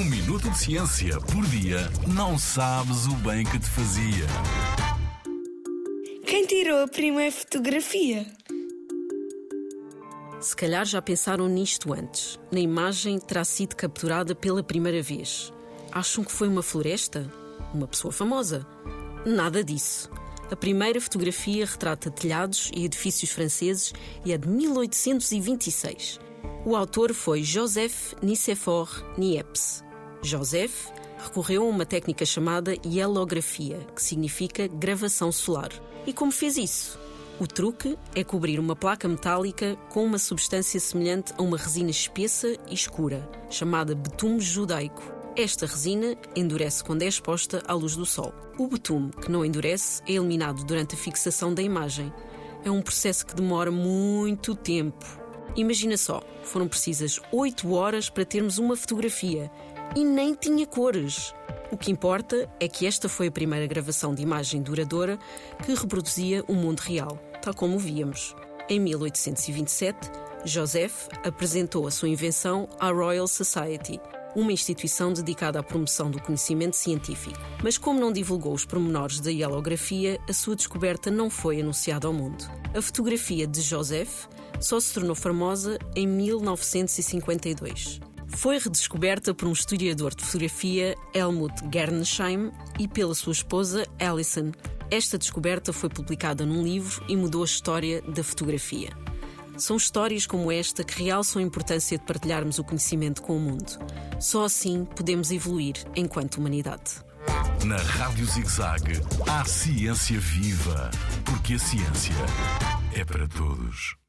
Um minuto de ciência por dia não sabes o bem que te fazia. Quem tirou a primeira fotografia? Se calhar já pensaram nisto antes. Na imagem terá sido capturada pela primeira vez. Acham que foi uma floresta? Uma pessoa famosa? Nada disso. A primeira fotografia retrata telhados e edifícios franceses e é de 1826. O autor foi Joseph Nicéphore Niepce. Joseph recorreu a uma técnica chamada hielografia, que significa gravação solar. E como fez isso? O truque é cobrir uma placa metálica com uma substância semelhante a uma resina espessa e escura, chamada betume judaico. Esta resina endurece quando é exposta à luz do sol. O betume, que não endurece, é eliminado durante a fixação da imagem. É um processo que demora muito tempo. Imagina só, foram precisas 8 horas para termos uma fotografia e nem tinha cores. O que importa é que esta foi a primeira gravação de imagem duradoura que reproduzia o mundo real, tal como o víamos. Em 1827, Joseph apresentou a sua invenção à Royal Society, uma instituição dedicada à promoção do conhecimento científico. Mas como não divulgou os pormenores da hielografia, a sua descoberta não foi anunciada ao mundo. A fotografia de Joseph só se tornou famosa em 1952. Foi redescoberta por um historiador de fotografia, Helmut Gernsheim, e pela sua esposa, Alison. Esta descoberta foi publicada num livro e mudou a história da fotografia. São histórias como esta que realçam a importância de partilharmos o conhecimento com o mundo. Só assim podemos evoluir enquanto humanidade. Na Rádio ZigZag, há ciência viva, porque a ciência é para todos.